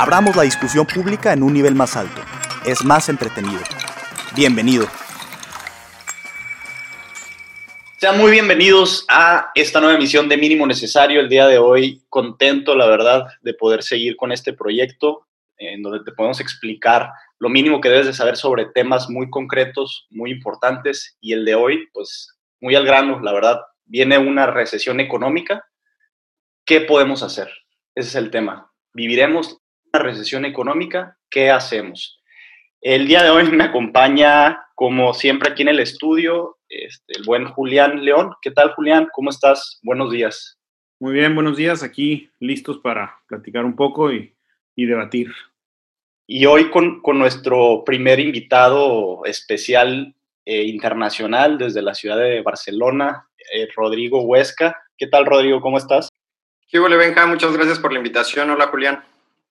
Abramos la discusión pública en un nivel más alto. Es más entretenido. Bienvenido. Sean muy bienvenidos a esta nueva emisión de Mínimo Necesario. El día de hoy, contento, la verdad, de poder seguir con este proyecto en donde te podemos explicar lo mínimo que debes de saber sobre temas muy concretos, muy importantes. Y el de hoy, pues, muy al grano, la verdad, viene una recesión económica. ¿Qué podemos hacer? Ese es el tema. ¿Viviremos recesión económica, ¿qué hacemos? El día de hoy me acompaña, como siempre aquí en el estudio, este, el buen Julián León. ¿Qué tal, Julián? ¿Cómo estás? Buenos días. Muy bien, buenos días. Aquí listos para platicar un poco y, debatir. Y hoy con, nuestro primer invitado especial eh, internacional desde la ciudad de Barcelona, eh, Rodrigo Huesca. ¿Qué tal, Rodrigo? ¿Cómo estás? ¿Qué huele, Benja? Muchas gracias por la invitación. Hola, Julián.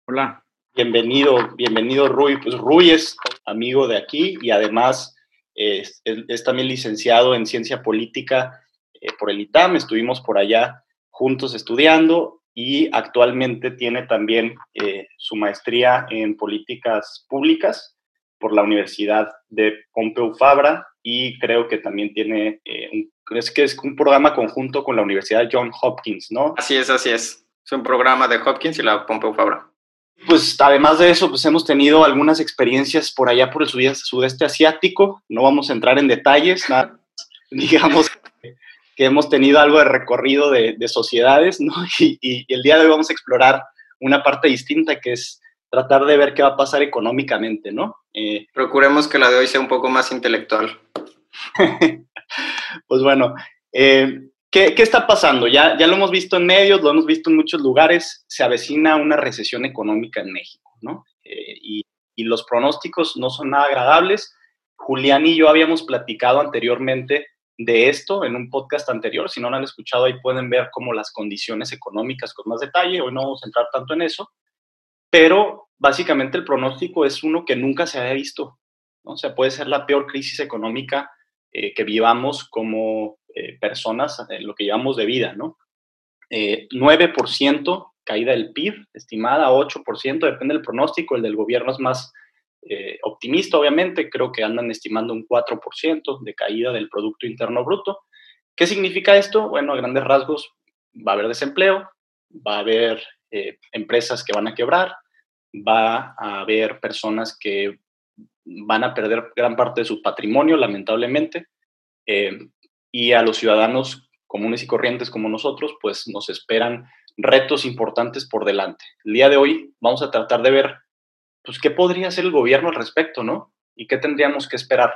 Hola. Bienvenido, bienvenido Rui. Pues Rui es amigo de aquí y además es, también licenciado en ciencia política eh, por el ITAM. Estuvimos por allá juntos estudiando y actualmente tiene también eh, su maestría en políticas públicas por la Universidad de Pompeu Fabra y creo que también tiene eh, un, es que es un programa conjunto con la Universidad John Hopkins, ¿no? Así es, así es. Es un programa de Hopkins y la Pompeu Fabra. Pues además de eso, pues hemos tenido algunas experiencias por allá por el sudeste, asiático. No vamos a entrar en detalles, nada, digamos que hemos tenido algo de recorrido de, sociedades, ¿no? Y, el día de hoy vamos a explorar una parte distinta que es tratar de ver qué va a pasar económicamente, ¿no? Eh, Procuremos que la de hoy sea un poco más intelectual. pues bueno, eh, ¿Qué, está pasando? Ya, ya lo hemos visto en medios, lo hemos visto en muchos lugares, se avecina una recesión económica en México, ¿no? Eh, y, y, los pronósticos no son nada agradables. Julián y yo habíamos platicado anteriormente de esto en un podcast anterior, si no lo han escuchado ahí pueden ver como las condiciones económicas con más detalle, hoy no vamos a entrar tanto en eso, pero básicamente el pronóstico es uno que nunca se había visto, ¿no? O sea, puede ser la peor crisis económica eh, que vivamos como eh, personas en lo que llevamos de vida, ¿no? 9% eh, caída del PIB, estimada 8%, depende del pronóstico, el del gobierno es más eh, optimista, obviamente, creo que andan estimando un 4% de caída del Producto Interno Bruto. ¿Qué significa esto? Bueno, a grandes rasgos, va a haber desempleo, va a haber empresas que van a quebrar, va a haber personas que van a perder gran parte de su patrimonio, lamentablemente y a los ciudadanos comunes y corrientes como nosotros, pues nos esperan retos importantes por delante. El día de hoy vamos a tratar de ver, pues, qué podría hacer el gobierno al respecto, ¿no? Y qué tendríamos que esperar.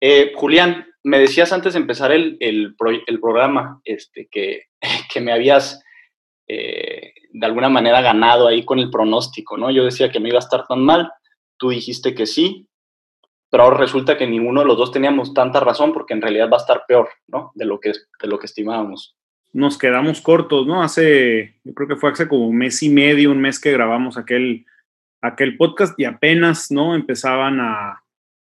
Eh, Julián, me decías antes de empezar el, el, programa este, que, que, me habías eh, de alguna manera ganado ahí con el pronóstico, ¿no? Yo decía que no iba a estar tan mal, tú dijiste que sí, pero ahora resulta que ninguno de los dos teníamos tanta razón porque en realidad va a estar peor, ¿no? De lo que, de lo que estimábamos. Nos quedamos cortos, ¿no? Hace, yo creo que fue hace como un mes y medio, un mes que grabamos aquel, aquel podcast y apenas, ¿no? Empezaban a,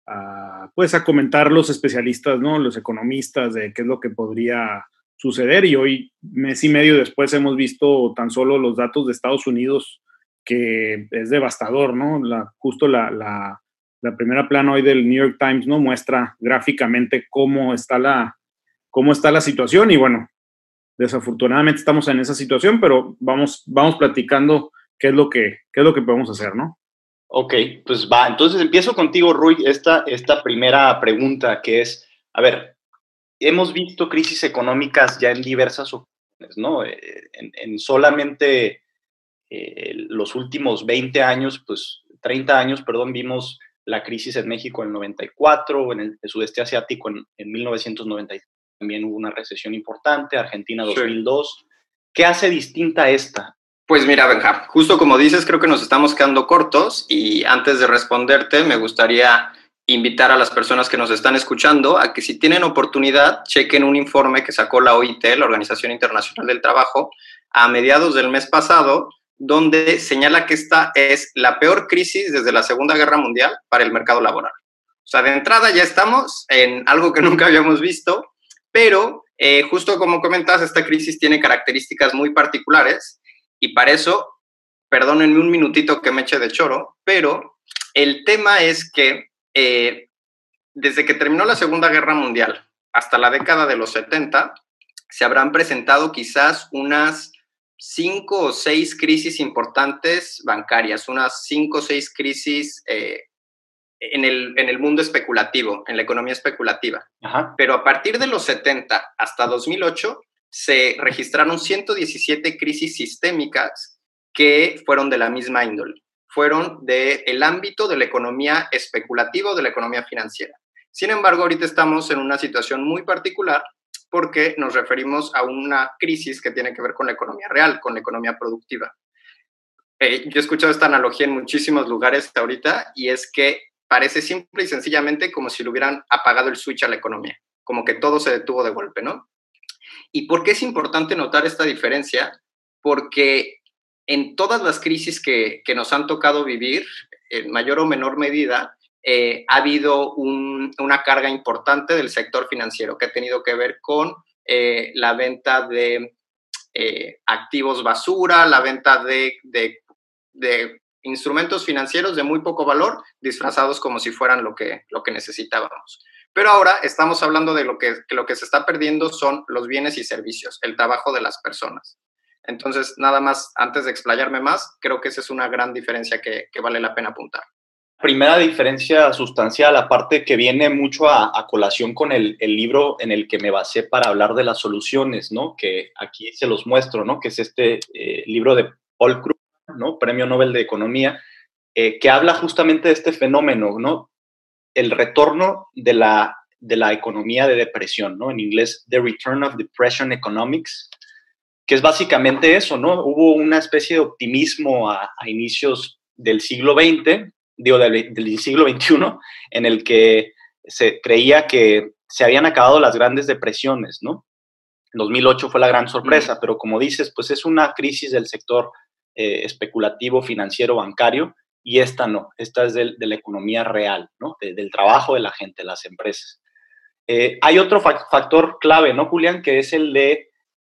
a, pues, a comentar los especialistas, ¿no? Los economistas de qué es lo que podría suceder y hoy, mes y medio después, hemos visto tan solo los datos de Estados Unidos que es devastador, ¿no? La, justo la, la la primera plana hoy del New York Times no muestra gráficamente cómo está la cómo está la situación y bueno, desafortunadamente estamos en esa situación, pero vamos vamos platicando qué es lo que qué es lo que podemos hacer, ¿no? Ok, pues va, entonces empiezo contigo, Rui, esta, esta primera pregunta que es, a ver, hemos visto crisis económicas ya en diversas ocasiones, ¿no? Eh, en, solamente eh, los últimos 20 años, pues 30 años, perdón, vimos la crisis en México en el 94, en el, sudeste asiático en, en 1990 también hubo una recesión importante, Argentina 2002. ¿Qué hace distinta esta? Pues mira, Benja, justo como dices, creo que nos estamos quedando cortos y antes de responderte me gustaría invitar a las personas que nos están escuchando a que si tienen oportunidad chequen un informe que sacó la OIT, la Organización Internacional del Trabajo, a mediados del mes pasado, donde señala que esta es la peor crisis desde la Segunda Guerra Mundial para el mercado laboral. O sea, de entrada ya estamos en algo que nunca habíamos visto, pero eh, justo como comentas, esta crisis tiene características muy particulares y para eso, perdónenme un minutito que me eche de choro, pero el tema es que eh, desde que terminó la Segunda Guerra Mundial hasta la década de los 70, se habrán presentado quizás unas cinco o seis crisis importantes bancarias, unas cinco o seis crisis eh, en, el, en, el, mundo especulativo, en la economía especulativa. Pero a partir de los 70 hasta 2008 se registraron 117 crisis sistémicas que fueron de la misma índole fueron del el ámbito de la economía especulativa o de la economía financiera. Sin embargo, ahorita estamos en una situación muy particular porque nos referimos a una crisis que tiene que ver con la economía real, con la economía productiva. Eh, yo he escuchado esta analogía en muchísimos lugares ahorita y es que parece simple y sencillamente como si le hubieran apagado el switch a la economía, como que todo se detuvo de golpe, ¿no? ¿Y por qué es importante notar esta diferencia? Porque en todas las crisis que, nos han tocado vivir, en mayor o menor medida, eh, ha habido una carga importante del sector financiero que ha tenido que ver con eh, la venta de eh, activos basura, la venta de, instrumentos financieros de muy poco valor, disfrazados como si fueran lo que, lo que necesitábamos. Pero ahora estamos hablando de lo que, que lo que se está perdiendo son los bienes y servicios, el trabajo de las personas. Entonces, nada más, antes de explayarme más, creo que esa es una gran diferencia que, vale la pena apuntar. Primera diferencia sustancial, aparte que viene mucho a, colación con el, libro en el que me basé para hablar de las soluciones, ¿no? Que aquí se los muestro, ¿no? Que es este eh, libro de Paul Krugman, ¿no? Premio Nobel de Economía, eh, que habla justamente de este fenómeno, ¿no? El retorno de la, de la economía de depresión, ¿no? En inglés, The Return of Depression Economics, que es básicamente eso, ¿no? Hubo una especie de optimismo a, inicios del siglo XX, digo, del, siglo XXI, en el que se creía que se habían acabado las grandes depresiones, ¿no? 2008 fue la gran sorpresa, pero como dices, pues es una crisis del sector eh, especulativo, financiero, bancario, y esta no, esta es de, la economía real, ¿no? del trabajo de la gente, las empresas. Eh, hay otro factor clave, ¿no, Julián? Que es el de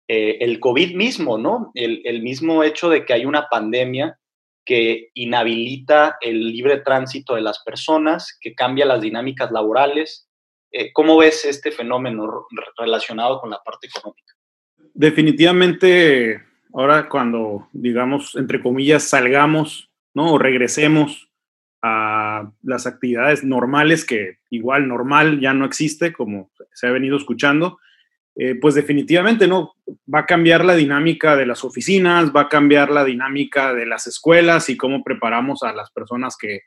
eh, el COVID mismo, ¿no? El, mismo hecho de que hay una pandemia que inhabilita el libre tránsito de las personas, que cambia las dinámicas laborales. Eh, ¿Cómo ves este fenómeno relacionado con la parte económica? Definitivamente, ahora cuando, digamos, entre comillas, salgamos, ¿no? O regresemos a las actividades normales, que igual normal ya no existe, como se ha venido escuchando, eh, pues definitivamente no, va a cambiar la dinámica de las oficinas, va a cambiar la dinámica de las escuelas y cómo preparamos a las personas que,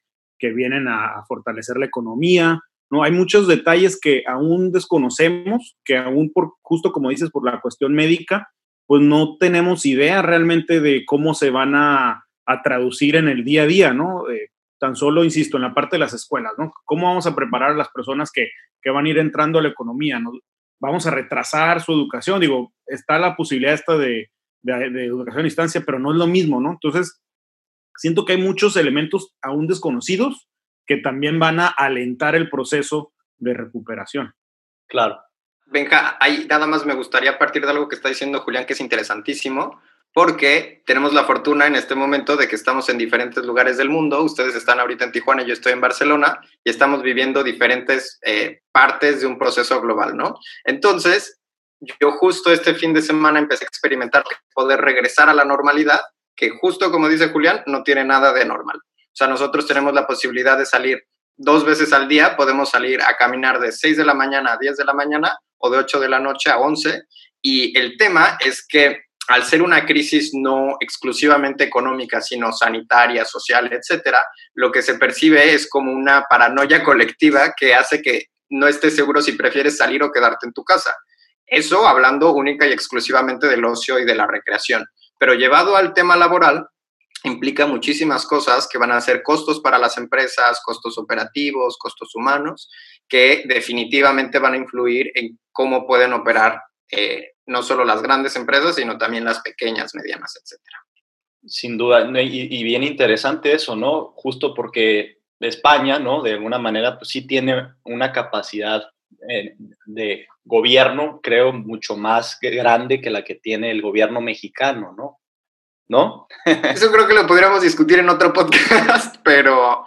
vienen a, fortalecer la economía. ¿no? Hay muchos detalles que aún desconocemos, que aún por, justo como dices, por la cuestión médica, pues no tenemos idea realmente de cómo se van a, traducir en el día a día, ¿no? Eh, tan solo, insisto, en la parte de las escuelas, ¿no? ¿Cómo vamos a preparar a las personas que, que van a ir entrando a la economía? ¿no? Vamos a retrasar su educación. Digo, está la posibilidad esta de, educación a distancia, pero no es lo mismo, ¿no? Entonces, siento que hay muchos elementos aún desconocidos que también van a alentar el proceso de recuperación. Claro. Benja, ahí nada más me gustaría partir de algo que está diciendo Julián, que es interesantísimo, porque tenemos la fortuna en este momento de que estamos en diferentes lugares del mundo. Ustedes están ahorita en Tijuana, yo estoy en Barcelona y estamos viviendo diferentes eh, partes de un proceso global, ¿no? Entonces, yo justo este fin de semana empecé a experimentar poder regresar a la normalidad, que justo como dice Julián, no tiene nada de normal. O sea, nosotros tenemos la posibilidad de salir dos veces al día, podemos salir a caminar de 6 de la mañana a 10 de la mañana o de 8 de la noche a 11. Y el tema es que al ser una crisis no exclusivamente económica, sino sanitaria, social, etcétera, lo que se percibe es como una paranoia colectiva que hace que no estés seguro si prefieres salir o quedarte en tu casa. Eso hablando única y exclusivamente del ocio y de la recreación. Pero llevado al tema laboral, implica muchísimas cosas que van a ser costos para las empresas, costos operativos, costos humanos, que definitivamente van a influir en cómo pueden operar eh, no solo las grandes empresas, sino también las pequeñas, medianas, etcétera. Sin duda, y, bien interesante eso, ¿no? Justo porque España, ¿no? De alguna manera, pues sí tiene una capacidad eh, de gobierno, creo, mucho más grande que la que tiene el gobierno mexicano, ¿no? ¿No? Eso creo que lo podríamos discutir en otro podcast, pero,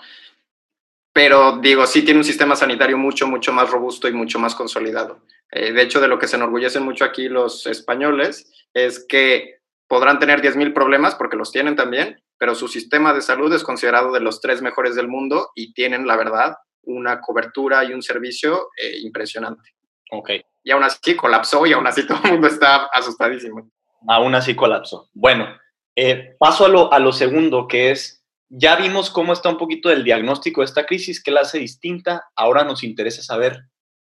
pero digo, sí tiene un sistema sanitario mucho, mucho más robusto y mucho más consolidado. Eh, de hecho, de lo que se enorgullecen mucho aquí los españoles es que podrán tener 10.000 problemas, porque los tienen también, pero su sistema de salud es considerado de los tres mejores del mundo y tienen, la verdad, una cobertura y un servicio eh, impresionante. Ok. Y aún así colapsó y aún así todo el mundo está asustadísimo. Aún así colapsó. Bueno, eh, paso a lo, a lo segundo, que es, ya vimos cómo está un poquito el diagnóstico de esta crisis, qué la hace distinta, ahora nos interesa saber,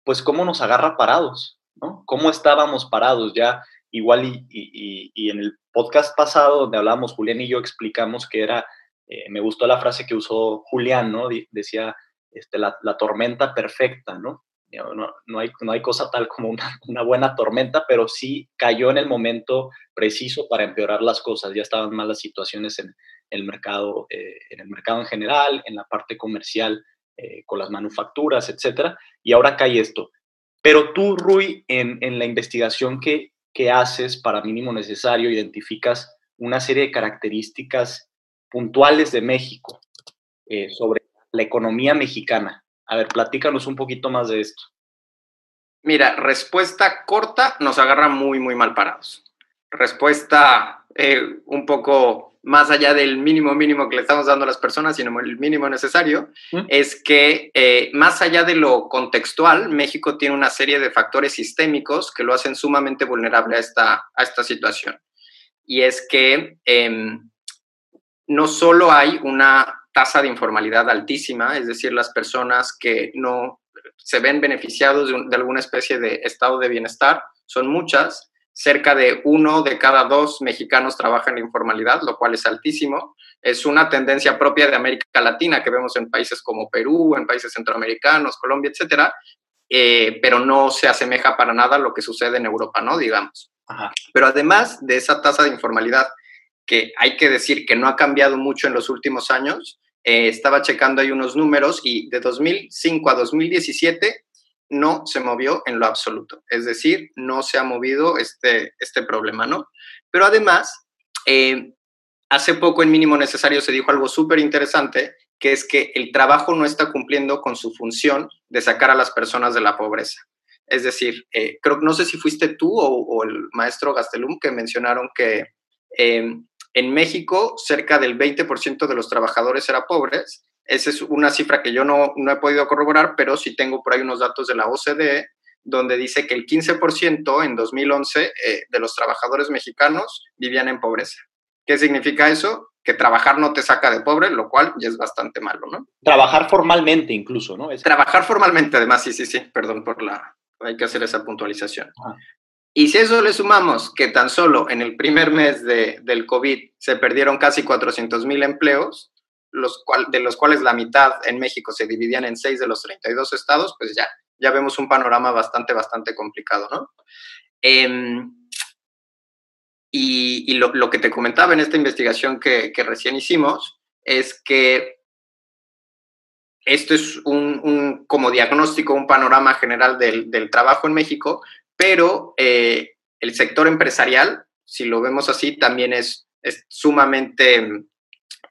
pues, cómo nos agarra parados, ¿no? ¿Cómo estábamos parados? Ya igual y, y, en el podcast pasado donde hablamos, Julián y yo explicamos que era, eh, me gustó la frase que usó Julián, ¿no? Decía, este, la, la tormenta perfecta, ¿no? No, no, hay, no hay cosa tal como una, buena tormenta, pero sí cayó en el momento preciso para empeorar las cosas. Ya estaban mal las situaciones en el mercado, eh, en el mercado en general, en la parte comercial, eh, con las manufacturas, etcétera. Y ahora cae esto. Pero tú, Rui, en, en la investigación que, que haces para mínimo necesario, identificas una serie de características puntuales de México eh, sobre la economía mexicana. A ver, platícanos un poquito más de esto. Mira, respuesta corta, nos agarra muy, muy mal parados. Respuesta eh, un poco más allá del mínimo mínimo que le estamos dando a las personas, sino el mínimo necesario, es que eh, más allá de lo contextual, México tiene una serie de factores sistémicos que lo hacen sumamente vulnerable a esta, a esta situación. Y es que em, no solo hay una tasa de informalidad altísima, es decir, las personas que no se ven beneficiados de, de alguna especie de estado de bienestar, son muchas, cerca de uno de cada dos mexicanos trabaja en la informalidad, lo cual es altísimo. Es una tendencia propia de América Latina que vemos en países como Perú, en países centroamericanos, Colombia, etcétera, eh, pero no se asemeja para nada a lo que sucede en Europa, ¿no? Digamos. Pero además de esa tasa de informalidad, que hay que decir que no ha cambiado mucho en los últimos años, eh, estaba checando ahí unos números y de 2005 a 2017 no se movió en lo absoluto. Es decir, no se ha movido este, este problema, ¿no? Pero además, eh, hace poco en mínimo necesario se dijo algo súper interesante, que es que el trabajo no está cumpliendo con su función de sacar a las personas de la pobreza. Es decir, eh, creo no sé si fuiste tú o, el maestro Gastelum que mencionaron que eh, en México cerca del 20% de los trabajadores eran pobres esa es una cifra que yo no, he podido corroborar, pero sí tengo por ahí unos datos de la OCDE, donde dice que el 15% en 2011 eh, de los trabajadores mexicanos vivían en pobreza. ¿Qué significa eso? Que trabajar no te saca de pobre, lo cual ya es bastante malo, ¿no? Trabajar formalmente incluso, ¿no? Trabajar formalmente, además, sí, sí, sí, perdón por la... Hay que hacer esa puntualización. Y si eso le sumamos que tan solo en el primer mes de, del COVID se perdieron casi 400 mil empleos, de los cuales la mitad en México se dividían en seis de los 32 estados, pues ya, ya vemos un panorama bastante, bastante complicado, ¿no? Em, y, lo, que te comentaba en esta investigación que, recién hicimos es que esto es un, como diagnóstico, un panorama general del, trabajo en México, pero eh, el sector empresarial, si lo vemos así, también es, es sumamente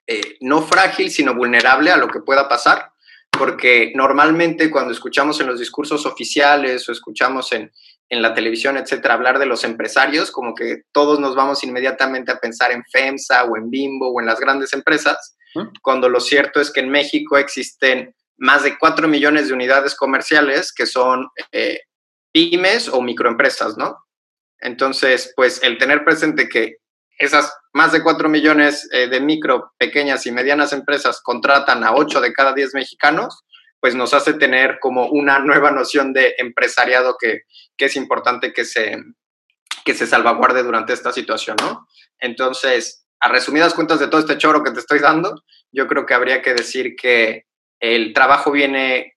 eh, no frágil, sino vulnerable a lo que pueda pasar, porque normalmente cuando escuchamos en los discursos oficiales o escuchamos en, la televisión, etcétera, hablar de los empresarios, como que todos nos vamos inmediatamente a pensar en FEMSA o en Bimbo o en las grandes empresas, cuando lo cierto es que en México existen más de 4 millones de unidades comerciales que son eh, pymes o microempresas, ¿no? Entonces, pues el tener presente que esas más de 4 millones eh, de micro, pequeñas y medianas empresas contratan a 8 de cada 10 mexicanos, pues nos hace tener como una nueva noción de empresariado que, es importante que se, que se salvaguarde durante esta situación, ¿no? Entonces, a resumidas cuentas de todo este choro que te estoy dando, yo creo que habría que decir que el trabajo viene,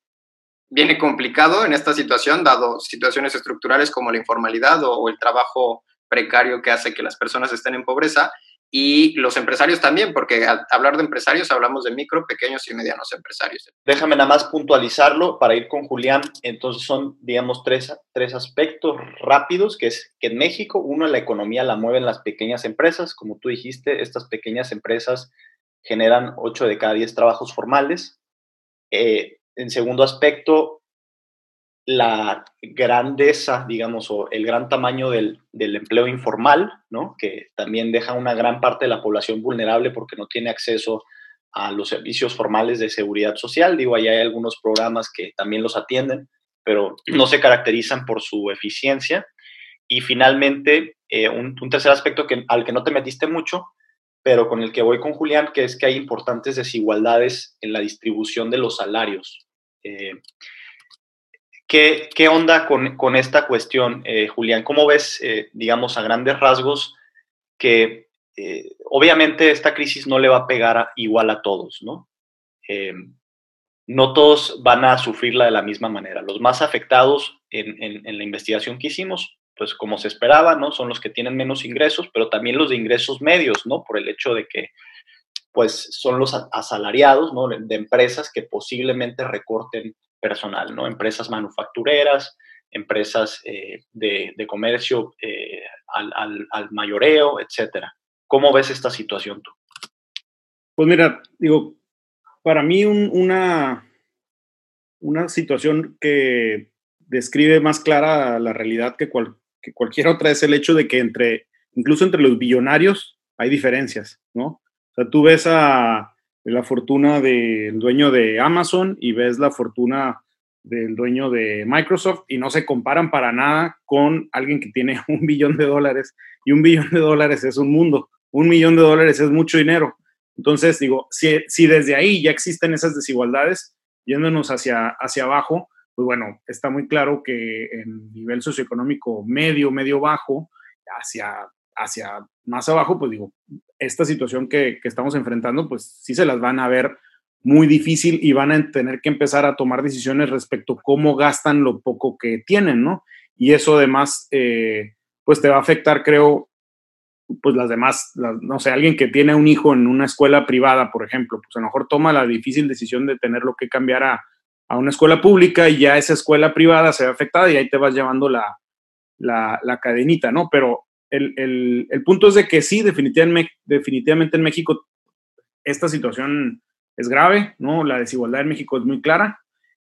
viene complicado en esta situación, dado situaciones estructurales como la informalidad o el trabajo precario que hace que las personas estén en pobreza, y los empresarios también, porque al hablar de empresarios hablamos de micro, pequeños y medianos empresarios. Déjame nada más puntualizarlo para ir con Julián. Entonces son, digamos, tres, tres aspectos rápidos, que es que en México, uno, la economía la mueven las pequeñas empresas. Como tú dijiste, estas pequeñas empresas generan 8 de cada 10 trabajos formales. Eh, en segundo aspecto, la grandeza, digamos, o el gran tamaño del, empleo informal, ¿no? que también deja una gran parte de la población vulnerable porque no tiene acceso a los servicios formales de seguridad social. Digo, ahí hay algunos programas que también los atienden, pero no se caracterizan por su eficiencia. Y finalmente, eh, un, tercer aspecto que, al que no te metiste mucho, pero con el que voy con Julián, que es que hay importantes desigualdades en la distribución de los salarios. Eh, ¿Qué, qué onda con, con, esta cuestión, eh, Julián? ¿Cómo ves, eh, digamos, a grandes rasgos que eh, obviamente esta crisis no le va a pegar igual a todos, ¿no? no todos van a sufrirla de la misma manera. Los más afectados en, en, en, la investigación que hicimos, pues como se esperaba, ¿no? Son los que tienen menos ingresos, pero también los de ingresos medios, ¿no? Por el hecho de que pues son los asalariados ¿no? de empresas que posiblemente recorten personal, ¿no? Empresas manufactureras, empresas eh, de, comercio eh, al, mayoreo, etcétera. ¿Cómo ves esta situación tú? Pues mira, digo, para mí una, una situación que describe más clara la realidad que, que cualquier otra es el hecho de que entre, incluso entre los billonarios hay diferencias, ¿no? O sea, tú ves la fortuna del dueño de Amazon y ves la fortuna del dueño de Microsoft y no se comparan para nada con alguien que tiene un billón de dólares y un billón de dólares es un mundo, un millón de dólares es mucho dinero. Entonces, digo, si, si desde ahí ya existen esas desigualdades, yéndonos hacia, hacia abajo, pues bueno, está muy claro que en nivel socioeconómico medio, medio bajo, hacia, hacia más abajo, pues digo, esta situación que, que, estamos enfrentando, pues sí se las van a ver muy difícil y van a tener que empezar a tomar decisiones respecto a cómo gastan lo poco que tienen, ¿no? Y eso además, eh, pues te va a afectar, creo, pues las demás, no sé, alguien que tiene un hijo en una escuela privada, por ejemplo, pues a lo mejor toma la difícil decisión de tenerlo que cambiar a, a una escuela pública y ya esa escuela privada se ve afectada y ahí te vas llevando la, la, la cadenita, ¿no? Pero el, punto es de que sí, definitivamente, definitivamente en México esta situación es grave, ¿no? La desigualdad en México es muy clara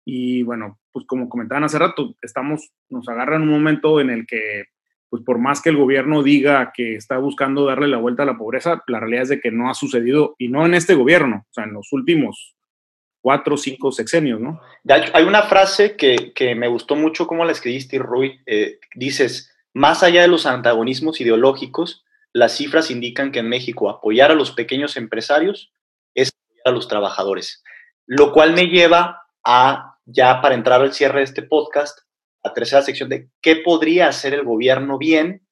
y bueno, pues como comentaban hace rato, estamos, nos agarran un momento en el que, pues por más que el gobierno diga que está buscando darle la vuelta a la pobreza, la realidad es de que no ha sucedido y no en este gobierno, o sea, en los últimos cuatro cinco sexenios, ¿no? Hay una frase que, que me gustó mucho como la escribiste, Rui, eh, dices, más allá de los antagonismos ideológicos, las cifras indican que en México apoyar a los pequeños empresarios es apoyar a los trabajadores, lo cual me lleva a, ya para entrar al cierre de este podcast, a tercera sección de qué podría hacer el gobierno bien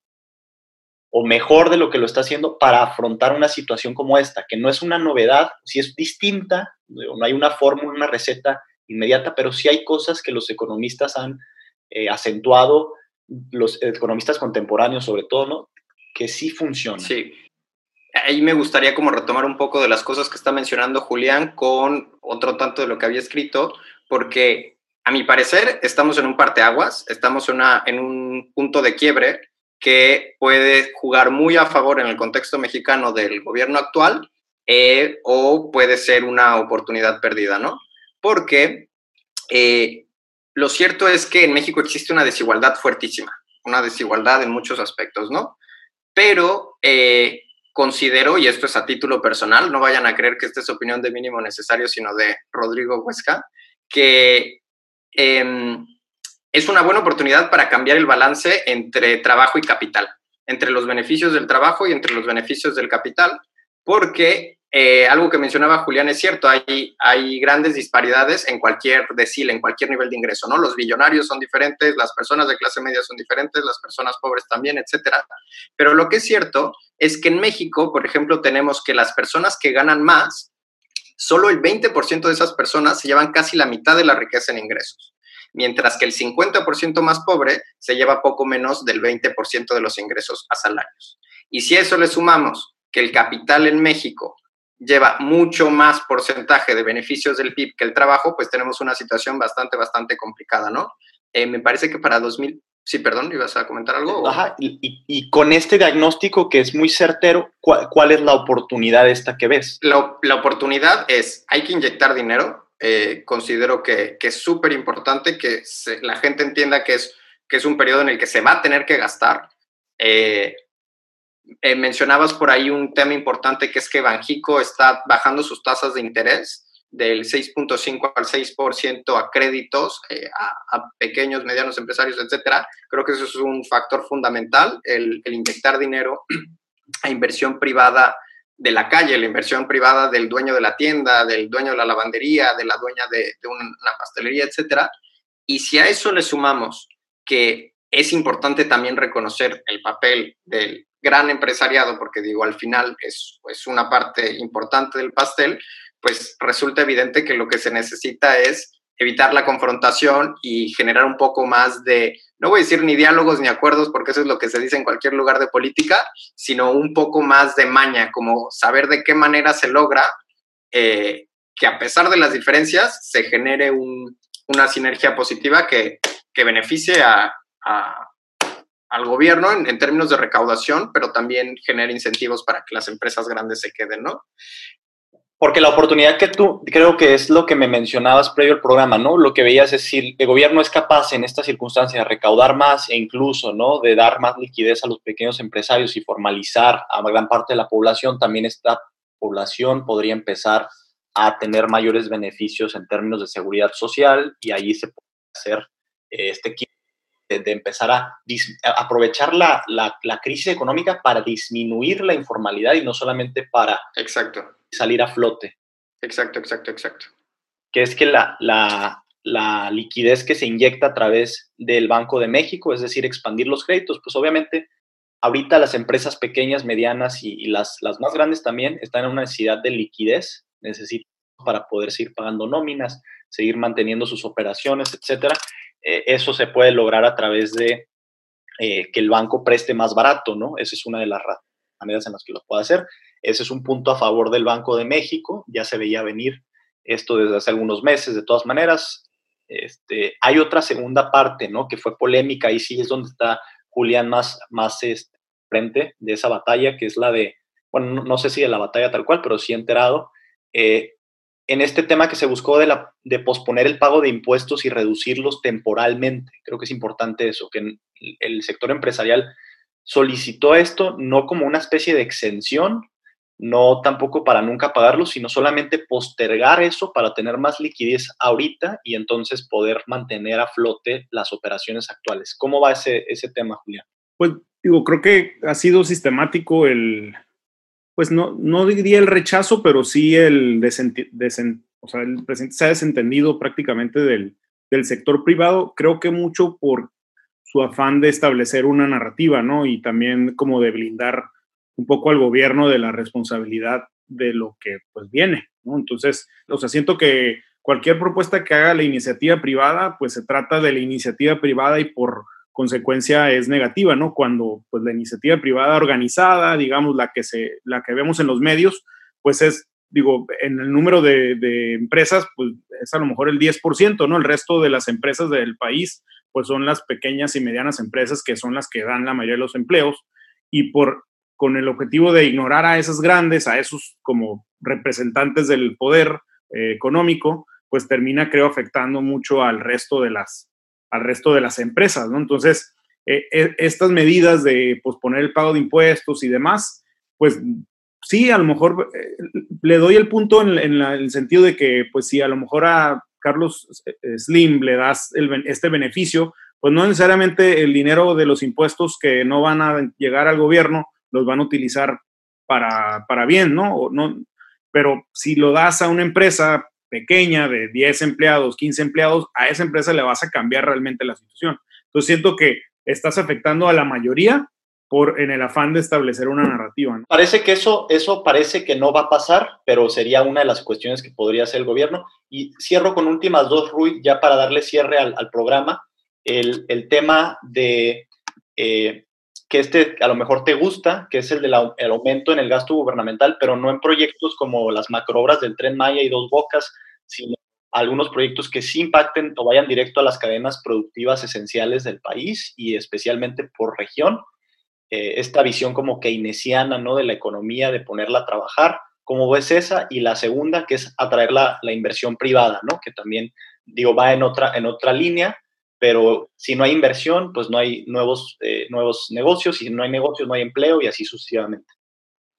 o mejor de lo que lo está haciendo para afrontar una situación como esta, que no es una novedad, si es distinta, no hay una fórmula, una receta inmediata, pero sí hay cosas que los economistas han eh, acentuado los economistas contemporáneos sobre todo, ¿no? Que sí funciona. Sí. Ahí me gustaría como retomar un poco de las cosas que está mencionando Julián con otro tanto de lo que había escrito, porque a mi parecer estamos en un parteaguas, estamos en, una, en un punto de quiebre que puede jugar muy a favor en el contexto mexicano del gobierno actual eh, o puede ser una oportunidad perdida, ¿no? Porque eh, lo cierto es que en México existe una desigualdad fuertísima, una desigualdad en muchos aspectos, ¿no? Pero eh, considero, y esto es a título personal, no vayan a creer que esta es opinión de mínimo necesario, sino de Rodrigo Huesca, que em, es una buena oportunidad para cambiar el balance entre trabajo y capital, entre los beneficios del trabajo y entre los beneficios del capital, porque eh, algo que mencionaba Julián es cierto, hay, hay grandes disparidades en cualquier decil, en cualquier nivel de ingreso, ¿no? Los billonarios son diferentes, las personas de clase media son diferentes, las personas pobres también, etcétera. Pero lo que es cierto es que en México, por ejemplo, tenemos que las personas que ganan más, solo el 20% de esas personas se llevan casi la mitad de la riqueza en ingresos, mientras que el 50% más pobre se lleva poco menos del 20% de los ingresos a salarios. Y si a eso le sumamos que el capital en México lleva mucho más porcentaje de beneficios del PIB que el trabajo, pues tenemos una situación bastante, bastante complicada, ¿no? Eh, me parece que para 2000, sí, perdón, ¿ibas a comentar algo? Ajá, y, con este diagnóstico que es muy certero, ¿cuál, es la oportunidad esta que ves? La, la oportunidad es, hay que inyectar dinero, eh, considero que, que es súper importante que la gente entienda que es, que es un periodo en el que se va a tener que gastar. Eh, eh, mencionabas por ahí un tema importante que es que Banjico está bajando sus tasas de interés del 6.5 al 6% a créditos, eh, a, pequeños, medianos empresarios, etcétera. Creo que eso es un factor fundamental, el, inyectar dinero a inversión privada de la calle, la inversión privada del dueño de la tienda, del dueño de la lavandería, de la dueña de, de una pastelería, etcétera. Y si a eso le sumamos que es importante también reconocer el papel del gran empresariado, porque digo, al final es, es una parte importante del pastel, pues resulta evidente que lo que se necesita es evitar la confrontación y generar un poco más de, no voy a decir ni diálogos ni acuerdos, porque eso es lo que se dice en cualquier lugar de política, sino un poco más de maña, como saber de qué manera se logra eh, que a pesar de las diferencias se genere una sinergia positiva que, que beneficie a, al gobierno en, términos de recaudación, pero también genera incentivos para que las empresas grandes se queden, ¿no? Porque la oportunidad que tú, creo que es lo que me mencionabas previo al programa, ¿no? Lo que veías es si el gobierno es capaz en estas circunstancias de recaudar más e incluso, ¿no? De dar más liquidez a los pequeños empresarios y formalizar a gran parte de la población, también esta población podría empezar a tener mayores beneficios en términos de seguridad social y ahí se puede hacer eh, este de, empezar a, aprovechar la, la, crisis económica para disminuir la informalidad y no solamente para exacto. salir a flote. Exacto, exacto, exacto. Que es que la, la, la liquidez que se inyecta a través del Banco de México, es decir, expandir los créditos, pues obviamente ahorita las empresas pequeñas, medianas y, las, las más grandes también están en una necesidad de liquidez, necesitan para poder seguir pagando nóminas, seguir manteniendo sus operaciones, etcétera. Eh, eso se puede lograr a través de eh, que el banco preste más barato, ¿no? Esa es una de las maneras en las que lo puede hacer. Ese es un punto a favor del Banco de México, ya se veía venir esto desde hace algunos meses, de todas maneras. Este, hay otra segunda parte, ¿no? Que fue polémica, y sí es donde está Julián más, más este, frente de esa batalla, que es la de, bueno, no, sé si de la batalla tal cual, pero sí enterado, eh, en este tema que se buscó de, posponer el pago de impuestos y reducirlos temporalmente. Creo que es importante eso, que el sector empresarial solicitó esto no como una especie de exención, no tampoco para nunca pagarlo, sino solamente postergar eso para tener más liquidez ahorita y entonces poder mantener a flote las operaciones actuales. ¿Cómo va ese, ese tema, Julián? Pues digo, creo que ha sido sistemático el, pues no, no diría el rechazo, pero sí el, o sea, el presidente se ha desentendido prácticamente del, del, sector privado, creo que mucho por su afán de establecer una narrativa, ¿no? Y también como de blindar un poco al gobierno de la responsabilidad de lo que pues viene, ¿no? Entonces, o sea, siento que cualquier propuesta que haga la iniciativa privada, pues se trata de la iniciativa privada y por consecuencia es negativa, ¿no? Cuando pues la iniciativa privada organizada, digamos, la que, se, la que vemos en los medios, pues es, digo, en el número de, empresas, pues es a lo mejor el 10%, ¿no? El resto de las empresas del país, pues son las pequeñas y medianas empresas que son las que dan la mayoría de los empleos y por con el objetivo de ignorar a esas grandes, a esos como representantes del poder eh, económico, pues termina, creo, afectando mucho al resto de las, al resto de las empresas, ¿no? Entonces, eh, eh, estas medidas de posponer el pago de impuestos y demás, pues sí, a lo mejor eh, le doy el punto en, el sentido de que, pues si a lo mejor a Carlos Slim le das este beneficio, pues no necesariamente el dinero de los impuestos que no van a llegar al gobierno los van a utilizar para, para bien, ¿no? no pero si lo das a una empresa pequeña de 10 empleados, 15 empleados, a esa empresa le vas a cambiar realmente la situación. Entonces siento que estás afectando a la mayoría por en el afán de establecer una narrativa. Parece que eso, eso parece que no va a pasar, pero sería una de las cuestiones que podría hacer el gobierno. Y cierro con últimas dos, Rui, ya para darle cierre al, programa, el, el, tema de eh, que este a lo mejor te gusta, que es el del aumento en el gasto gubernamental, pero no en proyectos como las macroobras del Tren Maya y Dos Bocas, sino algunos proyectos que sí impacten o vayan directo a las cadenas productivas esenciales del país y especialmente por región. Eh, esta visión como keynesiana, ¿no? De la economía, de ponerla a trabajar, ¿cómo ves esa? Y la segunda, que es atraer la, la inversión privada, ¿no? Que también, digo, va en otra, en otra línea, pero si no hay inversión, pues no hay nuevos, eh, nuevos negocios, y si no hay negocios, no hay empleo y así sucesivamente.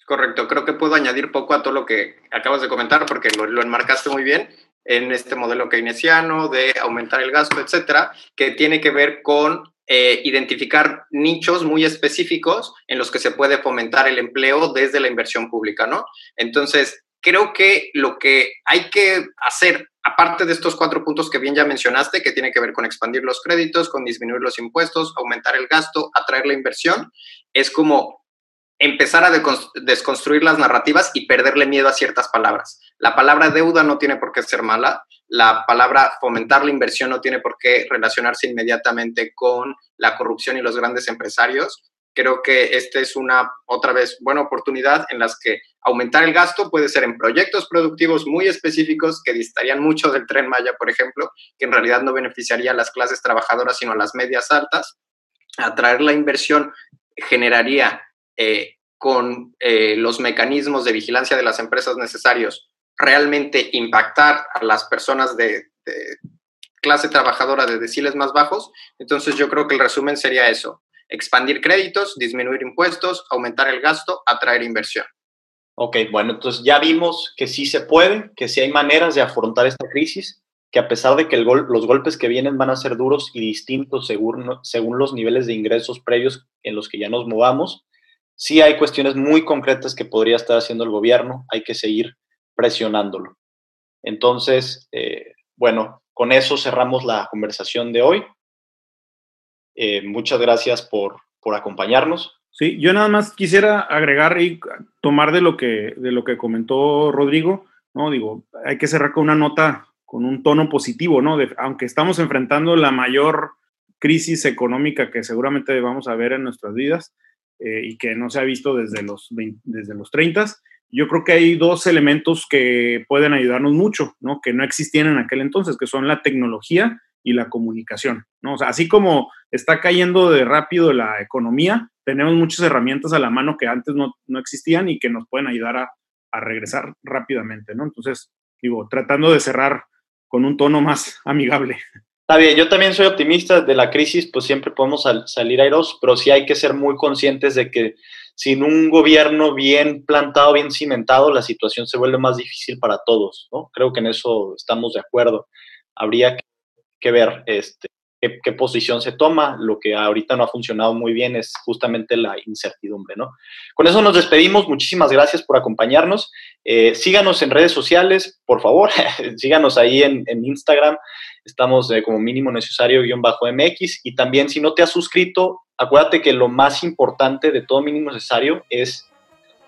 Correcto, creo que puedo añadir poco a todo lo que acabas de comentar porque lo, enmarcaste muy bien en este modelo keynesiano de aumentar el gasto, etcétera, que tiene que ver con eh, identificar nichos muy específicos en los que se puede fomentar el empleo desde la inversión pública, ¿no? Entonces, creo que lo que hay que hacer, aparte de estos cuatro puntos que bien ya mencionaste, que tiene que ver con expandir los créditos, con disminuir los impuestos, aumentar el gasto, atraer la inversión, es como empezar a desconstruir las narrativas y perderle miedo a ciertas palabras. La palabra deuda no tiene por qué ser mala, la palabra fomentar la inversión no tiene por qué relacionarse inmediatamente con la corrupción y los grandes empresarios. Creo que esta es una, otra vez, buena oportunidad en las que aumentar el gasto puede ser en proyectos productivos muy específicos que distarían mucho del tren Maya, por ejemplo, que en realidad no beneficiaría a las clases trabajadoras, sino a las medias altas. Atraer la inversión generaría eh, con eh, los mecanismos de vigilancia de las empresas necesarios, realmente impactar a las personas de, clase trabajadora de deciles más bajos, entonces yo creo que el resumen sería eso, expandir créditos, disminuir impuestos, aumentar el gasto, atraer inversión. Ok, bueno, entonces ya vimos que sí se puede, que sí hay maneras de afrontar esta crisis, que a pesar de que los golpes que vienen van a ser duros y distintos según, según los niveles de ingresos previos en los que ya nos movamos, sí hay cuestiones muy concretas que podría estar haciendo el gobierno, hay que seguir presionándolo. Entonces, eh, bueno, con eso cerramos la conversación de hoy. Eh, muchas gracias por, por acompañarnos. Sí, yo nada más quisiera agregar y tomar de lo que, de lo que comentó Rodrigo, ¿no? Digo, hay que cerrar con una nota con un tono positivo, ¿no? aunque estamos enfrentando la mayor crisis económica que seguramente vamos a ver en nuestras vidas, eh, y que no se ha visto desde los, desde los 30. Yo creo que hay dos elementos que pueden ayudarnos mucho, ¿no? que no existían en aquel entonces, que son la tecnología y la comunicación. ¿no? Así como está cayendo de rápido la economía, tenemos muchas herramientas a la mano que antes no, no existían y que nos pueden ayudar a, a regresar rápidamente. ¿no? Entonces, digo, tratando de cerrar con un tono más amigable. Está bien, yo también soy optimista de la crisis, pues siempre podemos salir airosos, pero sí hay que ser muy conscientes de que sin un gobierno bien plantado, bien cimentado, la situación se vuelve más difícil para todos, ¿no? Creo que en eso estamos de acuerdo. Habría que, ver este, qué, posición se toma. Lo que ahorita no ha funcionado muy bien es justamente la incertidumbre, ¿no? Con eso nos despedimos. Muchísimas gracias por acompañarnos. Eh, síganos en redes sociales, por favor. síganos ahí en, en Instagram Estamos como mínimo necesario guion bajo MX. Y también si no te has suscrito, acuérdate que lo más importante de todo mínimo necesario es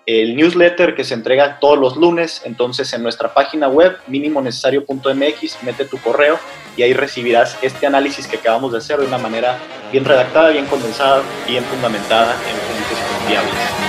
el newsletter que se entrega todos los lunes. Entonces en nuestra página web minimonecesario.mx mete tu correo y ahí recibirás este análisis que acabamos de hacer de una manera bien redactada, bien condensada, bien fundamentada en fuentes confiables.